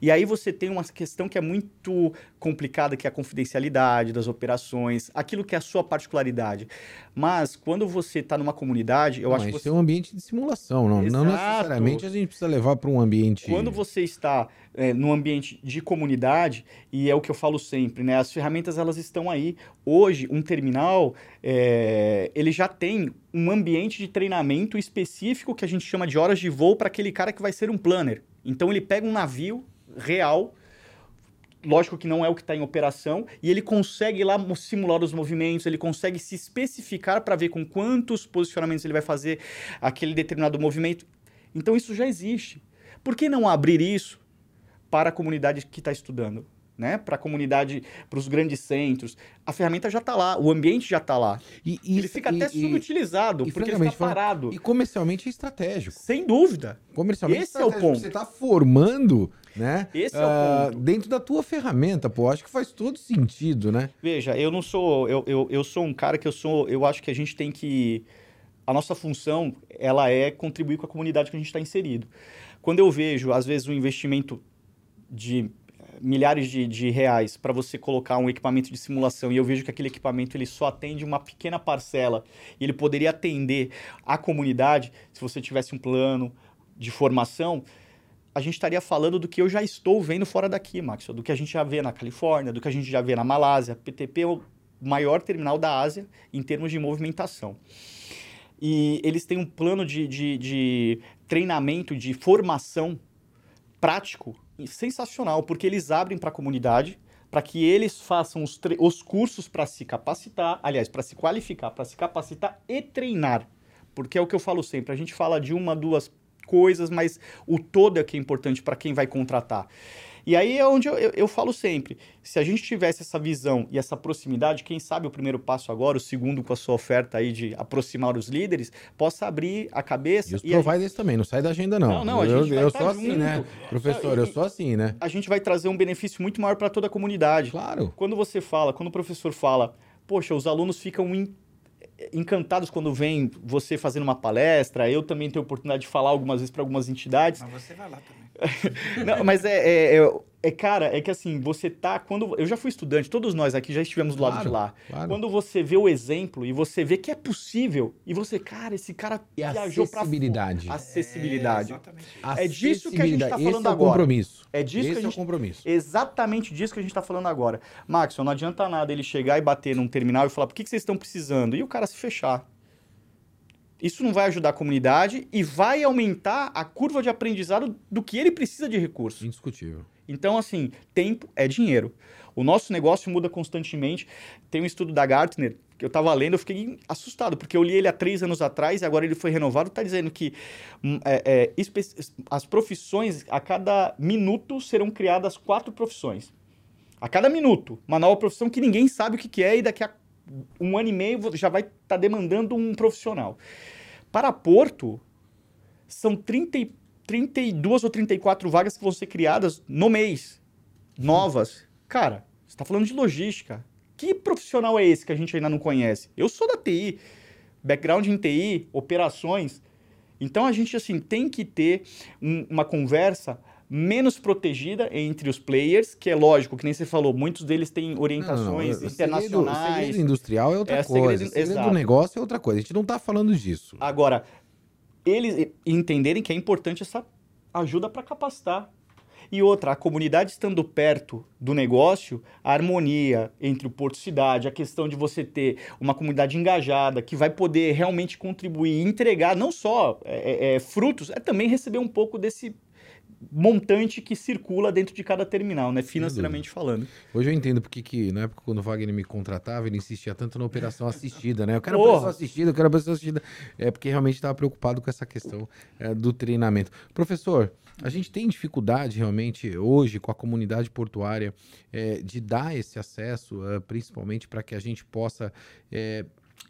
[SPEAKER 3] E aí você tem uma questão que é muito complicada, que é a confidencialidade das operações, aquilo que é a sua particularidade. Mas quando você está numa comunidade, eu
[SPEAKER 1] não,
[SPEAKER 3] acho que
[SPEAKER 1] você... é um ambiente de simulação, não, não necessariamente a gente precisa levar para um ambiente.
[SPEAKER 3] Quando você está é, no ambiente de comunidade, e é o que eu falo sempre, né? As ferramentas elas estão aí. Hoje, um terminal, é, ele já tem um ambiente de treinamento específico que a gente chama de horas de voo para aquele cara que vai ser um planner. Então ele pega um navio real, lógico que não é o que está em operação, e ele consegue lá simular os movimentos, ele consegue se especificar para ver com quantos posicionamentos ele vai fazer aquele determinado movimento. Então isso já existe. Por que não abrir isso para a comunidade que está estudando, né? Para a comunidade, para os grandes centros. A ferramenta já está lá, o ambiente já está lá. E, e, ele fica e, até subutilizado, e, porque ele está parado.
[SPEAKER 1] E comercialmente é estratégico.
[SPEAKER 3] Sem dúvida.
[SPEAKER 1] Comercialmente Esse é o ponto. Você está formando né?
[SPEAKER 3] Esse é o
[SPEAKER 1] Ah,
[SPEAKER 3] ponto.
[SPEAKER 1] Dentro da tua ferramenta, pô, acho que faz todo sentido, né?
[SPEAKER 3] Veja, eu não sou. Eu, eu, eu sou um cara que eu sou. Eu acho que a gente tem que. A nossa função, ela é contribuir com a comunidade que a gente está inserido. Quando eu vejo, às vezes, um investimento de milhares de, de reais para você colocar um equipamento de simulação e eu vejo que aquele equipamento ele só atende uma pequena parcela e ele poderia atender a comunidade se você tivesse um plano de formação a gente estaria falando do que eu já estou vendo fora daqui, Max, do que a gente já vê na Califórnia, do que a gente já vê na Malásia. PTP é o maior terminal da Ásia em termos de movimentação. E eles têm um plano de, de, de treinamento, de formação prático sensacional, porque eles abrem para a comunidade para que eles façam os, os cursos para se capacitar, aliás, para se qualificar, para se capacitar e treinar. Porque é o que eu falo sempre, a gente fala de uma, duas coisas, mas o todo é que é importante para quem vai contratar. E aí é onde eu, eu, eu falo sempre, se a gente tivesse essa visão e essa proximidade, quem sabe o primeiro passo agora, o segundo com a sua oferta aí de aproximar os líderes, possa abrir a cabeça
[SPEAKER 1] E os
[SPEAKER 3] e
[SPEAKER 1] providers também, não sai da agenda, não.
[SPEAKER 3] Não, não, a
[SPEAKER 1] eu
[SPEAKER 3] gente vai
[SPEAKER 1] eu
[SPEAKER 3] tá
[SPEAKER 1] sou assim,
[SPEAKER 3] junto.
[SPEAKER 1] né? Professor, eu
[SPEAKER 3] e-
[SPEAKER 1] sou assim, né?
[SPEAKER 3] a gente vai trazer um benefício muito maior para toda a comunidade.
[SPEAKER 1] Claro.
[SPEAKER 3] Quando você fala, quando o professor fala, poxa, os alunos ficam encantados quando vem você fazendo uma palestra, eu também tenho a oportunidade de falar algumas vezes para algumas entidades.
[SPEAKER 4] Mas você vai lá também.
[SPEAKER 3] Não, mas é, é, é- é, cara, é que assim, você tá. Quando, eu já fui estudante, todos nós aqui já estivemos do lado
[SPEAKER 1] Claro,
[SPEAKER 3] de lá.
[SPEAKER 1] claro.
[SPEAKER 3] Quando você vê o exemplo e você vê que é possível, e você, cara, esse cara
[SPEAKER 1] E a
[SPEAKER 3] viajou pra
[SPEAKER 1] acessibilidade.
[SPEAKER 3] Acessibilidade.
[SPEAKER 4] É, exatamente.
[SPEAKER 3] É disso que a gente tá
[SPEAKER 1] Acessibilidade.
[SPEAKER 3] falando
[SPEAKER 1] Esse é o
[SPEAKER 3] agora.
[SPEAKER 1] compromisso.
[SPEAKER 3] É disso
[SPEAKER 1] Esse
[SPEAKER 3] que a
[SPEAKER 1] é o
[SPEAKER 3] gente
[SPEAKER 1] compromisso.
[SPEAKER 3] Exatamente disso que a gente está falando agora. Maxon, não adianta nada ele chegar e bater num terminal e falar por que, que vocês estão precisando e o cara se fechar. Isso não vai ajudar a comunidade e vai aumentar a curva de aprendizado do que ele precisa de recurso.
[SPEAKER 1] Indiscutível.
[SPEAKER 3] Então, assim, tempo é dinheiro. O nosso negócio muda constantemente. Tem um estudo da Gartner que eu estava lendo, eu fiquei assustado, porque eu li ele há três anos atrás e agora ele foi renovado. Está dizendo que hum, é, é, as profissões, a cada minuto, serão criadas quatro profissões. A cada minuto. Uma nova profissão que ninguém sabe o que, que é e daqui a um ano e meio já vai estar demandando um profissional. Para Porto, são 30, e- 32 ou 34 vagas que vão ser criadas no mês. Novas. Cara, você está falando de logística. Que profissional é esse que a gente ainda não conhece? Eu sou da TI, background em TI, operações. Então a gente assim tem que ter um- uma conversa menos protegida entre os players, que é lógico, que nem você falou, muitos deles têm orientações
[SPEAKER 1] Não, não, não. O segredo-
[SPEAKER 3] internacionais.
[SPEAKER 1] O segredo industrial é outra
[SPEAKER 3] É,
[SPEAKER 1] coisa.
[SPEAKER 3] segredo-
[SPEAKER 1] segredo do negócio é outra coisa. A gente não tá falando disso.
[SPEAKER 3] Agora, eles entenderem que é importante essa ajuda para capacitar. E outra, a comunidade estando perto do negócio, a harmonia entre o Porto e Cidade, a questão de você ter uma comunidade engajada, que vai poder realmente contribuir e entregar não só é, é, é, frutos, é também receber um pouco desse montante que circula dentro de cada terminal, né? Financeiramente falando.
[SPEAKER 1] Hoje eu entendo porque que, na época, quando o Wagner me contratava, ele insistia tanto na operação assistida, né? Eu quero
[SPEAKER 3] Porra.
[SPEAKER 1] operação assistida, eu quero operação assistida. É porque realmente estava preocupado com essa questão é, do treinamento. Professor, a gente tem dificuldade realmente hoje com a comunidade portuária é, de dar esse acesso, é, principalmente para que a gente possa é,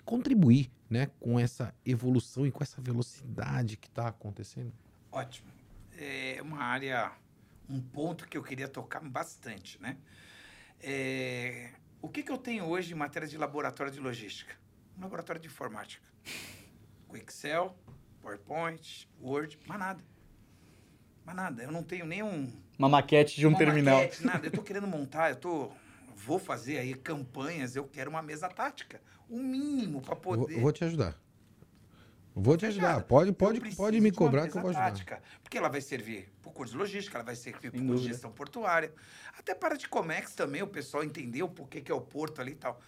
[SPEAKER 1] contribuir né, com essa evolução e com essa velocidade que está acontecendo?
[SPEAKER 4] Ótimo. É uma área, um ponto que eu queria tocar bastante, né? É, o que, que eu tenho hoje em matéria de laboratório de logística? Um laboratório de informática. Com Excel, PowerPoint, Word, mas nada. Mas nada. Eu não tenho nenhum
[SPEAKER 3] Uma maquete de um
[SPEAKER 4] uma
[SPEAKER 3] terminal.
[SPEAKER 4] maquete, nada. Eu tô querendo montar, eu tô vou fazer aí campanhas, eu quero uma mesa tática, o mínimo para
[SPEAKER 1] vou,
[SPEAKER 4] poder
[SPEAKER 1] eu vou te ajudar. Vou te ajudar.
[SPEAKER 4] Cara,
[SPEAKER 1] Pode, pode, pode me cobrar que eu vou ajudar.
[SPEAKER 4] tática, porque ela vai servir para o curso de logística, ela vai servir para o de gestão portuária, até para de Comex também, o pessoal entender o porquê que é o porto ali e tal.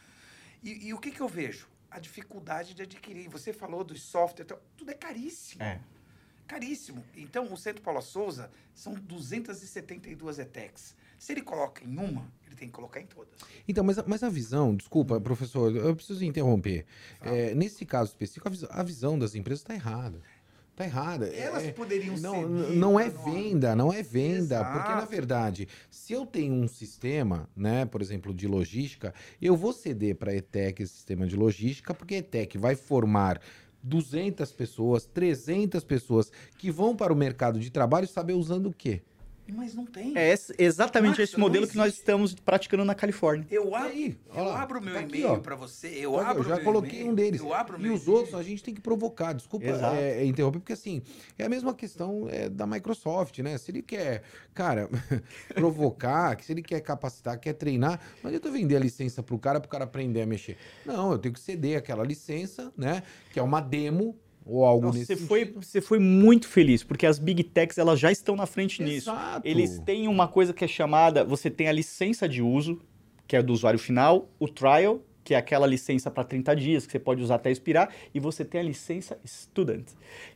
[SPEAKER 4] E, e o que, que eu vejo? A dificuldade de adquirir. Você falou dos software, e tal, tudo é caríssimo.
[SPEAKER 3] É.
[SPEAKER 4] Caríssimo. Então, o Centro Paula Souza são 272 ETECs. Se ele coloca em uma, ele tem que colocar em todas.
[SPEAKER 1] Então, mas, a- mas a visão, desculpa, professor, eu preciso interromper.
[SPEAKER 4] Fala.
[SPEAKER 1] É, nesse caso específico, a, vis- a visão das empresas está errada. Está errada.
[SPEAKER 4] Elas
[SPEAKER 1] É-
[SPEAKER 4] poderiam
[SPEAKER 1] não,
[SPEAKER 4] servir
[SPEAKER 1] não é venda, não é venda, porque na
[SPEAKER 4] Exato.
[SPEAKER 1] verdade, se eu tenho um sistema, né, por exemplo, de logística, eu vou ceder para a ETEC esse sistema de logística, porque a ETEC vai formar 200 pessoas, 300 pessoas que vão para o mercado de trabalho saber usando o quê?
[SPEAKER 4] Mas não tem.
[SPEAKER 3] É exatamente
[SPEAKER 4] Max,
[SPEAKER 3] esse modelo que nós estamos praticando na Califórnia.
[SPEAKER 4] Eu, ab...
[SPEAKER 1] aí, ó
[SPEAKER 4] eu
[SPEAKER 1] lá,
[SPEAKER 4] abro o meu
[SPEAKER 1] tá
[SPEAKER 4] e-mail para você. Eu
[SPEAKER 1] Olha,
[SPEAKER 4] abro
[SPEAKER 1] eu já
[SPEAKER 4] meu
[SPEAKER 1] coloquei
[SPEAKER 4] e-mail,
[SPEAKER 1] um deles.
[SPEAKER 4] Eu abro
[SPEAKER 1] E
[SPEAKER 4] meu
[SPEAKER 1] os
[SPEAKER 4] e-mail.
[SPEAKER 1] outros a gente tem que provocar. Desculpa é, é, interromper, porque assim, é a mesma questão é, da Microsoft, né? Se ele quer, cara, provocar, que se ele quer capacitar, quer treinar, não adianta vender a licença pro cara, pro cara aprender a mexer. Não, eu tenho que ceder aquela licença, né? Que é uma demo ou algo
[SPEAKER 3] Nossa,
[SPEAKER 1] nesse
[SPEAKER 3] você, foi, você foi muito feliz, porque as Big Techs elas já estão na frente nisso.
[SPEAKER 1] Exato.
[SPEAKER 3] Eles têm uma coisa que é chamada, você tem a licença de uso, que é do usuário final, o trial, que é aquela licença para 30 dias, que você pode usar até expirar, e você tem a licença student,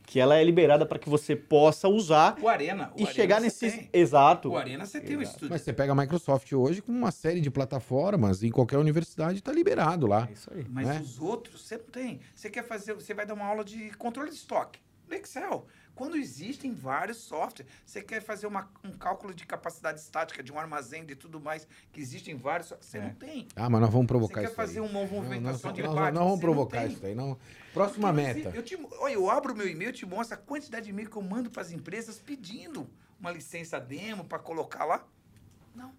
[SPEAKER 3] que ela é liberada para que você possa usar
[SPEAKER 4] O Arena. O
[SPEAKER 3] e
[SPEAKER 4] Arena
[SPEAKER 3] chegar nesse
[SPEAKER 4] tem.
[SPEAKER 3] exato.
[SPEAKER 4] O Arena você tem o estúdio.
[SPEAKER 1] Mas você pega a Microsoft hoje com uma série de plataformas, em qualquer universidade tá liberado lá.
[SPEAKER 3] É isso aí.
[SPEAKER 4] Mas
[SPEAKER 1] né?
[SPEAKER 4] os outros você não tem. Você quer fazer, você vai dar uma aula de controle de estoque no Excel. Quando existem vários softwares, você quer fazer uma- um cálculo de capacidade estática de um armazém de tudo mais, que existem vários, você
[SPEAKER 3] É.
[SPEAKER 4] não tem.
[SPEAKER 1] Ah, mas nós vamos
[SPEAKER 4] Você
[SPEAKER 1] provocar
[SPEAKER 4] quer
[SPEAKER 1] isso
[SPEAKER 4] fazer
[SPEAKER 1] aí.
[SPEAKER 4] uma
[SPEAKER 1] Não,
[SPEAKER 4] movimentação
[SPEAKER 1] nós,
[SPEAKER 4] de
[SPEAKER 1] nós-
[SPEAKER 4] página,
[SPEAKER 1] nós vamos
[SPEAKER 4] você não
[SPEAKER 1] provocar isso daí. Não. Próxima
[SPEAKER 4] Porque
[SPEAKER 1] meta.
[SPEAKER 4] você- Eu, te, olha, eu abro o meu e-mail, eu te mostro a quantidade de e-mail que eu mando para as empresas pedindo uma licença demo para colocar lá. Não.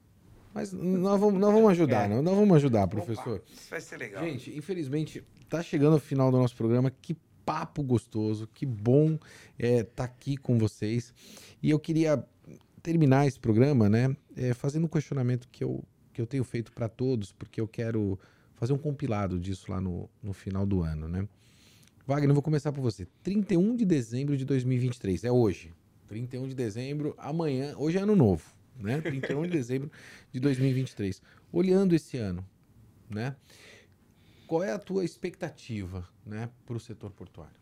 [SPEAKER 1] Mas nós vamos, nós vamos ajudar,
[SPEAKER 3] É.
[SPEAKER 1] não? Nós vamos ajudar, professor.
[SPEAKER 4] Opa, isso vai ser legal.
[SPEAKER 1] Gente, infelizmente, tá chegando ao final do nosso programa. Que papo gostoso, que bom estar aqui com vocês. E eu queria terminar esse programa, né, é, fazendo um questionamento que eu, que eu tenho feito para todos, porque eu quero fazer um compilado disso lá no, no final do ano, né? Wagner, eu vou começar por você. 31 de dezembro de 2023, é hoje. 31 de dezembro, amanhã, hoje é ano novo, né? 31 de dezembro de 2023. Olhando esse ano, né? Qual é a tua expectativa, né, para o setor portuário?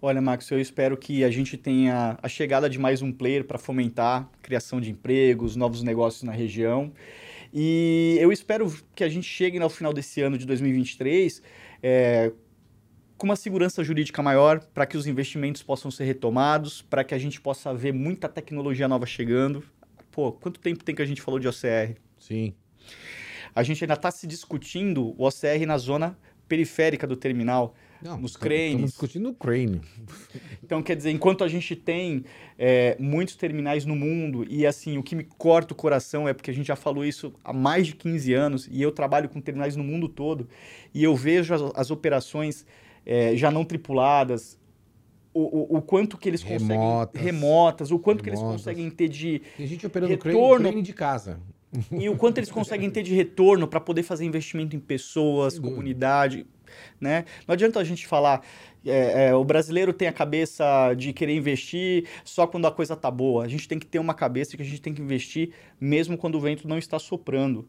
[SPEAKER 3] Olha, Max, eu espero que a gente tenha a chegada de mais um player para fomentar a criação de empregos, novos negócios na região. E eu espero que a gente chegue no final desse ano de 2023 é, com uma segurança jurídica maior para que os investimentos possam ser retomados, para que a gente possa ver muita tecnologia nova chegando. Pô, quanto tempo tem que a gente falou de OCR?
[SPEAKER 1] Sim.
[SPEAKER 3] A gente ainda está se discutindo o OCR na zona periférica do terminal.
[SPEAKER 1] Não,
[SPEAKER 3] Nos
[SPEAKER 1] estamos-
[SPEAKER 3] cranes.
[SPEAKER 1] Estamos discutindo o crane.
[SPEAKER 3] Então, quer dizer, enquanto a gente tem é, muitos terminais no mundo, e assim, o que me corta o coração é porque a gente já falou isso há mais de 15 anos, e eu trabalho com terminais no mundo todo, e eu vejo as, as operações é, já não tripuladas, o, o, o quanto que eles
[SPEAKER 1] Remotas.
[SPEAKER 3] conseguem... Remotas. O quanto que eles
[SPEAKER 1] Remotas.
[SPEAKER 3] conseguem ter de...
[SPEAKER 1] Tem gente operando crane,
[SPEAKER 3] Retorno.
[SPEAKER 1] crane de casa.
[SPEAKER 3] E o quanto eles conseguem ter de retorno para poder fazer investimento em pessoas, comunidade, né? Não adianta a gente falar, é, é, o brasileiro tem a cabeça de querer investir só quando a coisa tá boa. A gente tem que ter uma cabeça que a gente tem que investir mesmo quando o vento não está soprando.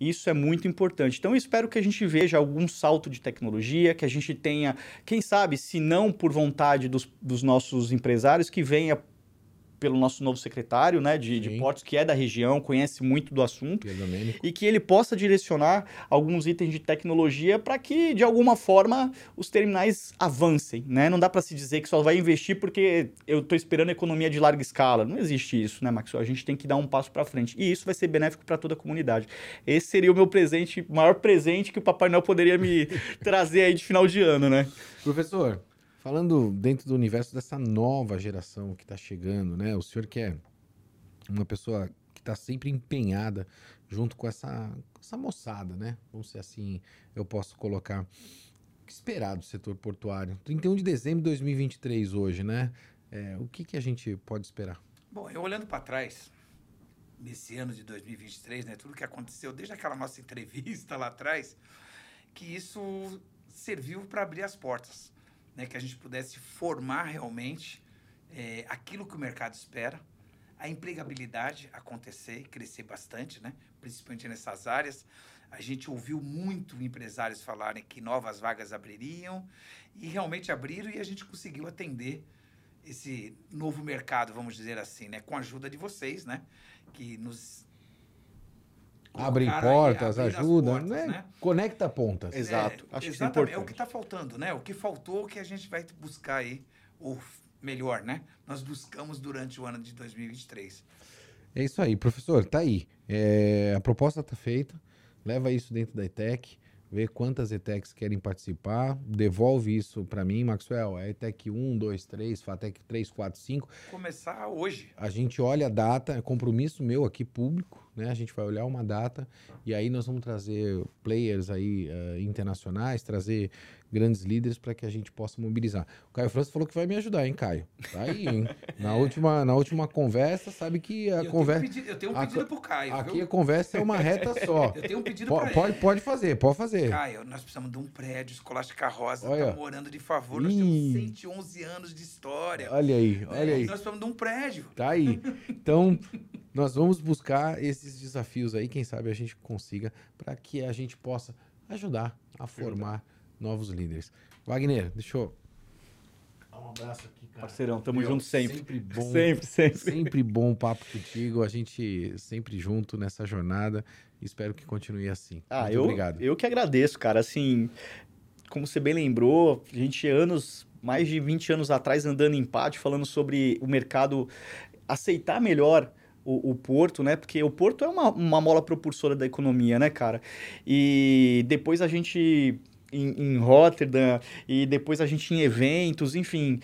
[SPEAKER 3] Isso é muito importante. Então, eu espero que a gente veja algum salto de tecnologia, que a gente tenha, quem sabe, se não por vontade dos, dos nossos empresários, que venha pelo nosso novo secretário né, de, de portos, que é da região, conhece muito do assunto,
[SPEAKER 1] Domênico.
[SPEAKER 3] e que ele possa direcionar alguns itens de tecnologia para que, de alguma forma, os terminais avancem. Né? Não dá para se dizer que só vai investir porque eu estou esperando economia de larga escala. Não existe isso, né, Max? A gente tem que dar um passo para frente. E isso vai ser benéfico para toda a comunidade. Esse seria o meu presente, o maior presente que o Papai Noel poderia me trazer aí de final de ano, né?
[SPEAKER 1] Professor, falando dentro do universo dessa nova geração que está chegando, né? O senhor que é uma pessoa que está sempre empenhada junto com essa, essa moçada, né? Vamos ser assim, eu posso colocar. O que esperar do setor portuário? 31 de dezembro de 2023 hoje, né? É, o que, que a gente pode esperar?
[SPEAKER 4] Bom, eu olhando para trás, nesse ano de 2023, né, tudo que aconteceu desde aquela nossa entrevista lá atrás, que isso serviu para abrir as portas, né, que a gente pudesse formar realmente é, aquilo que o mercado espera, a empregabilidade acontecer, crescer bastante, né, principalmente nessas áreas. A gente ouviu muito empresários falarem que novas vagas abririam e realmente abriram e a gente conseguiu atender esse novo mercado, vamos dizer assim, né? Com a ajuda de vocês, né? Que nos
[SPEAKER 1] Abrem
[SPEAKER 4] aí,
[SPEAKER 1] portas, ajuda,
[SPEAKER 4] portas,
[SPEAKER 1] né? Conecta pontas.
[SPEAKER 3] Exato.
[SPEAKER 4] É,
[SPEAKER 3] Acho é
[SPEAKER 4] exatamente. É o que está faltando, né? O que faltou que a gente vai buscar aí, ou melhor, né? Nós buscamos durante o ano de 2023.
[SPEAKER 1] É isso aí, professor, tá aí. É, a proposta tá feita, leva isso dentro da ETEC, vê quantas ETECs querem participar, devolve isso para mim, Maxwell, é ETEC 1, 2, 3, FATEC 3, 4, 5.
[SPEAKER 4] Começar hoje.
[SPEAKER 1] A gente olha a data, é compromisso meu aqui público, né? A gente vai olhar uma data e aí nós vamos trazer players aí uh, internacionais, trazer grandes líderes para que a gente possa mobilizar. O Caio França falou que vai me ajudar, hein, Caio? Tá aí, hein? na, última, na última conversa, sabe que a
[SPEAKER 4] eu
[SPEAKER 1] conversa.
[SPEAKER 4] Tenho um pedido, eu tenho um pedido a, pro Caio.
[SPEAKER 1] Aqui
[SPEAKER 4] viu?
[SPEAKER 1] a conversa é uma reta só.
[SPEAKER 4] eu tenho um pedido
[SPEAKER 1] P
[SPEAKER 4] para
[SPEAKER 1] pode,
[SPEAKER 4] ele.
[SPEAKER 1] Pode fazer, pode fazer.
[SPEAKER 4] Caio, nós precisamos de um prédio, Escolástica Rosa
[SPEAKER 1] Olha.
[SPEAKER 4] tá morando de favor. Nós temos 111 anos de história.
[SPEAKER 1] Olha aí,
[SPEAKER 4] né?
[SPEAKER 1] olha aí.
[SPEAKER 4] Nós precisamos de um prédio.
[SPEAKER 1] Tá aí. Então, nós vamos buscar esses desafios aí, quem sabe a gente consiga, para que a gente possa ajudar a formar novos líderes. Wagner, deixa eu um abraço aqui, cara.
[SPEAKER 3] Parceirão, tamo
[SPEAKER 1] Meu,
[SPEAKER 3] junto sempre.
[SPEAKER 1] Sempre bom.
[SPEAKER 3] Sempre, sempre.
[SPEAKER 1] Sempre bom papo contigo. A gente sempre junto nessa jornada. Espero que continue assim.
[SPEAKER 3] Ah,
[SPEAKER 1] Muito
[SPEAKER 3] eu,
[SPEAKER 1] obrigado.
[SPEAKER 3] eu que agradeço, cara. Assim, como você bem lembrou, a gente anos, mais de 20 anos atrás, andando em pátio, falando sobre o mercado aceitar melhor o, o, porto, né? Porque o porto é uma, uma mola propulsora da economia, né, cara? E depois a gente em, em Rotterdam e depois a gente em eventos, enfim,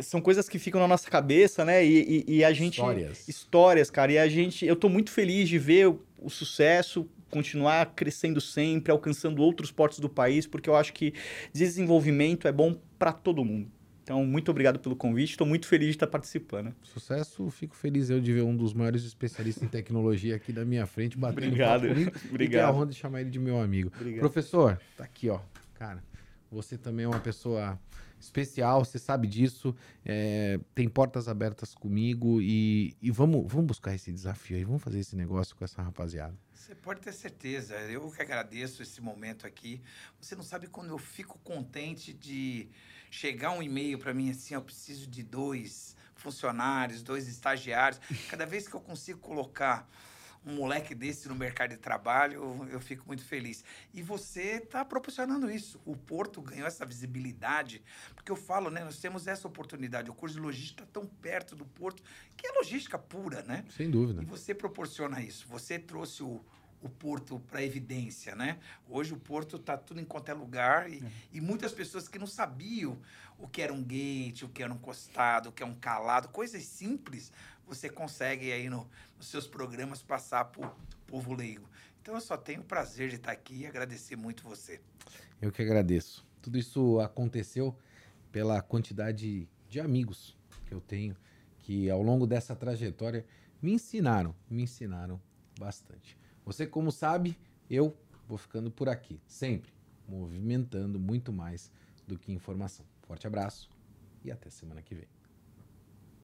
[SPEAKER 3] são coisas que ficam na nossa cabeça, né? E, e, e a gente
[SPEAKER 1] Histórias.
[SPEAKER 3] histórias, cara. E a gente, eu tô muito feliz de ver o, o sucesso continuar crescendo sempre, alcançando outros portos do país, porque eu acho que desenvolvimento é bom para todo mundo. Então, muito obrigado pelo convite. Estou muito feliz de estar participando.
[SPEAKER 1] Sucesso, fico feliz eu de ver um dos maiores especialistas em tecnologia aqui da minha frente batendo
[SPEAKER 3] Obrigado.
[SPEAKER 1] papo comigo.
[SPEAKER 3] Obrigado.
[SPEAKER 1] E ter a honra de chamar ele de meu amigo.
[SPEAKER 3] Obrigado.
[SPEAKER 1] Professor, tá aqui, ó. Cara, você também é uma pessoa especial, você sabe disso. É, tem portas abertas comigo e, e vamos, vamos buscar esse desafio aí, vamos fazer esse negócio com essa rapaziada.
[SPEAKER 4] Você pode ter certeza. Eu que agradeço esse momento aqui. Você não sabe quando eu fico contente de chegar um e-mail para mim assim, eu preciso de dois funcionários, dois estagiários. Cada vez que eu consigo colocar um moleque desse no mercado de trabalho, eu fico muito feliz. E você está proporcionando isso. O Porto ganhou essa visibilidade, porque eu falo, né? Nós temos essa oportunidade. O curso de logística está tão perto do Porto, que é logística pura, né?
[SPEAKER 1] Sem dúvida.
[SPEAKER 4] E você proporciona isso. Você trouxe o, o Porto para evidência, né? Hoje o Porto está tudo em qualquer lugar e, é. e, muitas pessoas que não sabiam o que era um gate, o que era um costado, o que é um calado, coisas simples, você consegue aí no, nos seus programas passar o povo leigo. Então eu só tenho o prazer de estar aqui e agradecer muito você.
[SPEAKER 1] Eu que agradeço. Tudo isso aconteceu pela quantidade de amigos que eu tenho que ao longo dessa trajetória me ensinaram, me ensinaram bastante. Você, como sabe, eu vou ficando por aqui, sempre movimentando muito mais do que informação. Forte abraço e até semana que vem.